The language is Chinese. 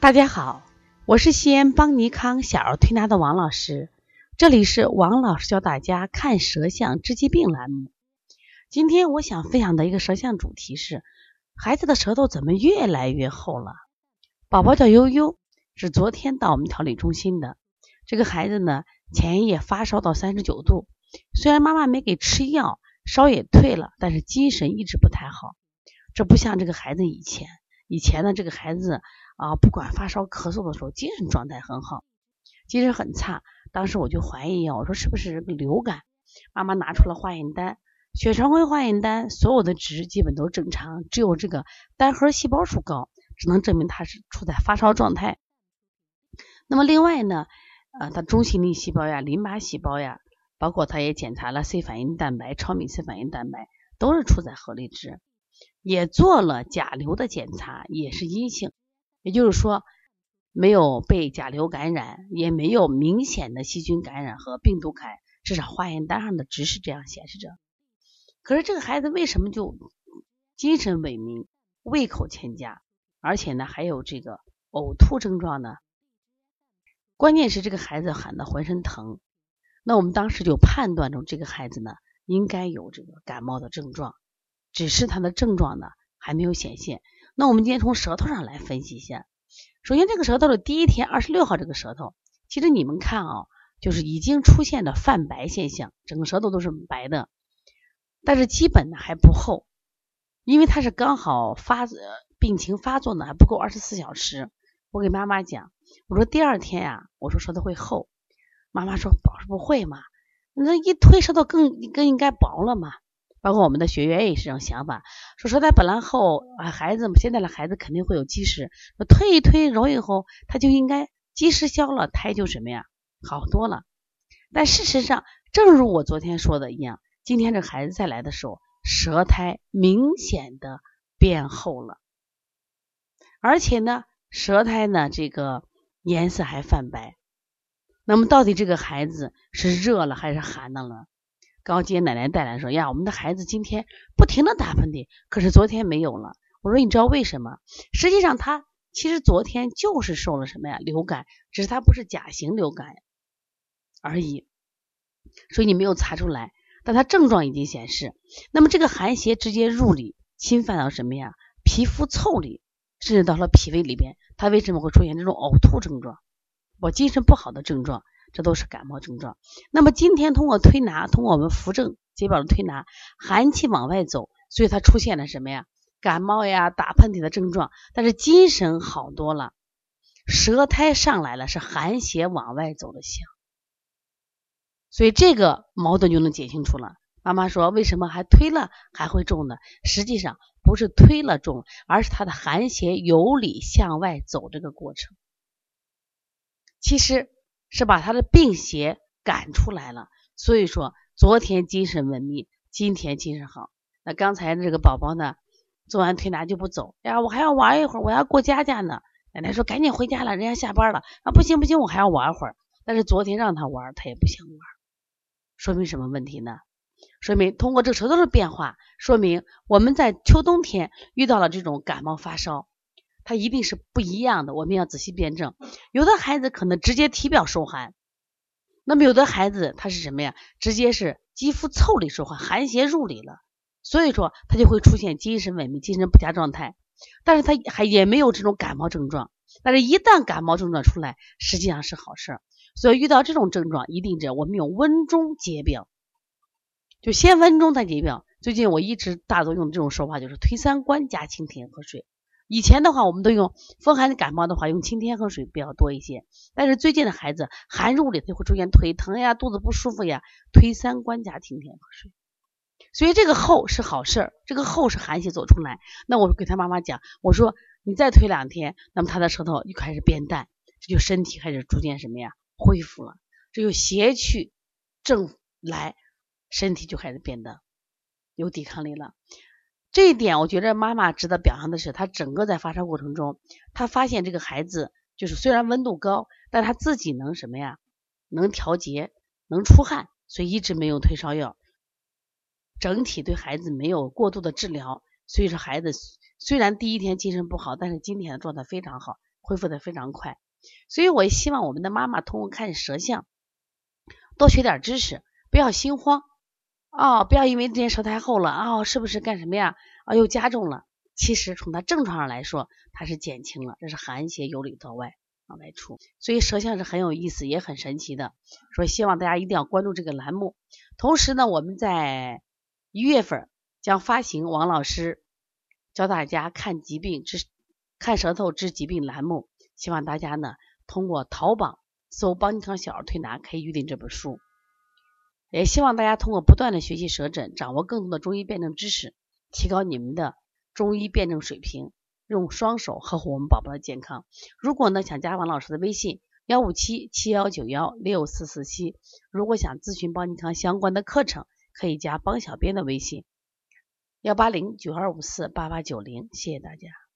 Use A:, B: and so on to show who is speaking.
A: 大家好，我是西安邦尼康小儿推拿的王老师，这里是王老师教大家看舌象治疾病栏目。今天我想分享的一个舌象主题是：孩子的舌头怎么越来越厚了？宝宝叫悠悠，是昨天到我们调理中心的。这个孩子呢，前一夜发烧到三十九度，虽然妈妈没给吃药，烧也退了，但是精神一直不太好。这不像这个孩子以前，以前呢，这个孩子。啊，不管发烧咳嗽的时候，精神状态很好，精神很差。当时我就怀疑啊，我说是不是流感？妈妈拿出了化验单，血常规化验单，所有的值基本都正常，只有这个单核细胞数高，只能证明他是处在发烧状态。那么另外呢，呃，他中性粒细胞呀、淋巴细胞呀，包括他也检查了 C 反应蛋白、超敏 C 反应蛋白，都是处在合理值，也做了甲流的检查，也是阴性。也就是说，没有被甲流感染，也没有明显的细菌感染和病毒感染，至少化验单上的值是这样显示着。可是这个孩子为什么就精神萎靡、胃口欠佳，而且呢还有这个呕吐症状呢？关键是这个孩子喊的浑身疼，那我们当时就判断出这个孩子呢应该有这个感冒的症状，只是他的症状呢还没有显现。那我们今天从舌头上来分析一下。首先，这个舌头的第一天，二十六号这个舌头，其实你们看啊，就是已经出现的泛白现象，整个舌头都是白的，但是基本呢还不厚，因为他是刚好发病情发作呢还不够二十四小时。我给妈妈讲，我说第二天呀，我说舌头会厚，妈妈说宝不会嘛，那一推舌头更更应该薄了嘛。包括我们的学员也是这种想法，说舌苔本来厚啊，孩子们现在的孩子肯定会有积食，推一推揉以后，他就应该积食消了，苔就什么呀好多了。但事实上，正如我昨天说的一样，今天这孩子再来的时候，舌苔明显的变厚了，而且呢，舌苔呢这个颜色还泛白。那么到底这个孩子是热了还是寒的了？刚接奶奶带来说呀，我们的孩子今天不停的打喷嚏，可是昨天没有了。我说你知道为什么？实际上他其实昨天就是受了什么呀流感，只是他不是甲型流感而已，所以你没有查出来，但他症状已经显示。那么这个寒邪直接入里，侵犯到什么呀？皮肤腠理，甚至到了脾胃里边，他为什么会出现这种呕吐症状？我精神不好的症状？这都是感冒症状。那么今天通过推拿，通过我们扶正解表的推拿，寒气往外走，所以它出现了什么呀？感冒呀、打喷嚏的症状，但是精神好多了，舌苔上来了，是寒邪往外走的象。所以这个矛盾就能解清楚了。妈妈说，为什么还推了还会重呢？实际上不是推了重，而是它的寒邪由里向外走这个过程。其实。是把他的病邪赶出来了，所以说昨天精神萎靡，今天精神好。那刚才这个宝宝呢，做完推拿就不走呀，我还要玩一会儿，我要过家家呢。奶奶说赶紧回家了，人家下班了。啊，不行不行，我还要玩会儿。但是昨天让他玩，他也不想玩，说明什么问题呢？说明通过这个舌头的变化，说明我们在秋冬天遇到了这种感冒发烧。它一定是不一样的，我们要仔细辩证。有的孩子可能直接体表受寒，那么有的孩子他是什么呀？直接是肌肤腠理受寒，寒邪入里了，所以说他就会出现精神萎靡、精神不佳状态。但是他还也没有这种感冒症状，但是一旦感冒症状出来，实际上是好事。所以遇到这种症状，一定是我们用温中解表，就先温中再解表。最近我一直大多用的这种手法，就是推三关加清甜喝水。以前的话，我们都用风寒感冒的话，用清天河水比较多一些。但是最近的孩子寒入里，就会出现腿疼呀、肚子不舒服呀，推三关加清天河水。所以这个后是好事儿，这个后是寒邪走出来。那我给他妈妈讲，我说你再推两天，那么他的舌头就开始变淡，这就身体开始逐渐什么呀恢复了，这就邪去正来，身体就开始变得有抵抗力了。这一点，我觉得妈妈值得表扬的是，她整个在发烧过程中，她发现这个孩子就是虽然温度高，但她自己能什么呀？能调节，能出汗，所以一直没有退烧药。整体对孩子没有过度的治疗，所以说孩子虽然第一天精神不好，但是今天的状态非常好。恢复的非常快。所以我也希望我们的妈妈通过看舌象，多学点知识，不要心慌哦，不要因为这件舌太厚了啊，是不是干什么呀？啊，又加重了。其实从它症状上来说，它是减轻了，这是寒邪由里到外往外出。所以舌象是很有意思，也很神奇的。所以希望大家一定要关注这个栏目。同时呢，我们在一月份将发行王老师教大家看疾病治看舌头治疾病栏目。希望大家呢通过淘宝搜“邦尼康小儿推拿”可以预定这本书，也希望大家通过不断的学习舌诊，掌握更多的中医辩证知识，提高你们的中医辩证水平，用双手呵护我们宝宝的健康。如果呢想加王老师的微信幺五七七幺九幺六四四七，如果想咨询邦尼康相关的课程，可以加邦小编的微信幺八零九二五四八八九零。谢谢大家。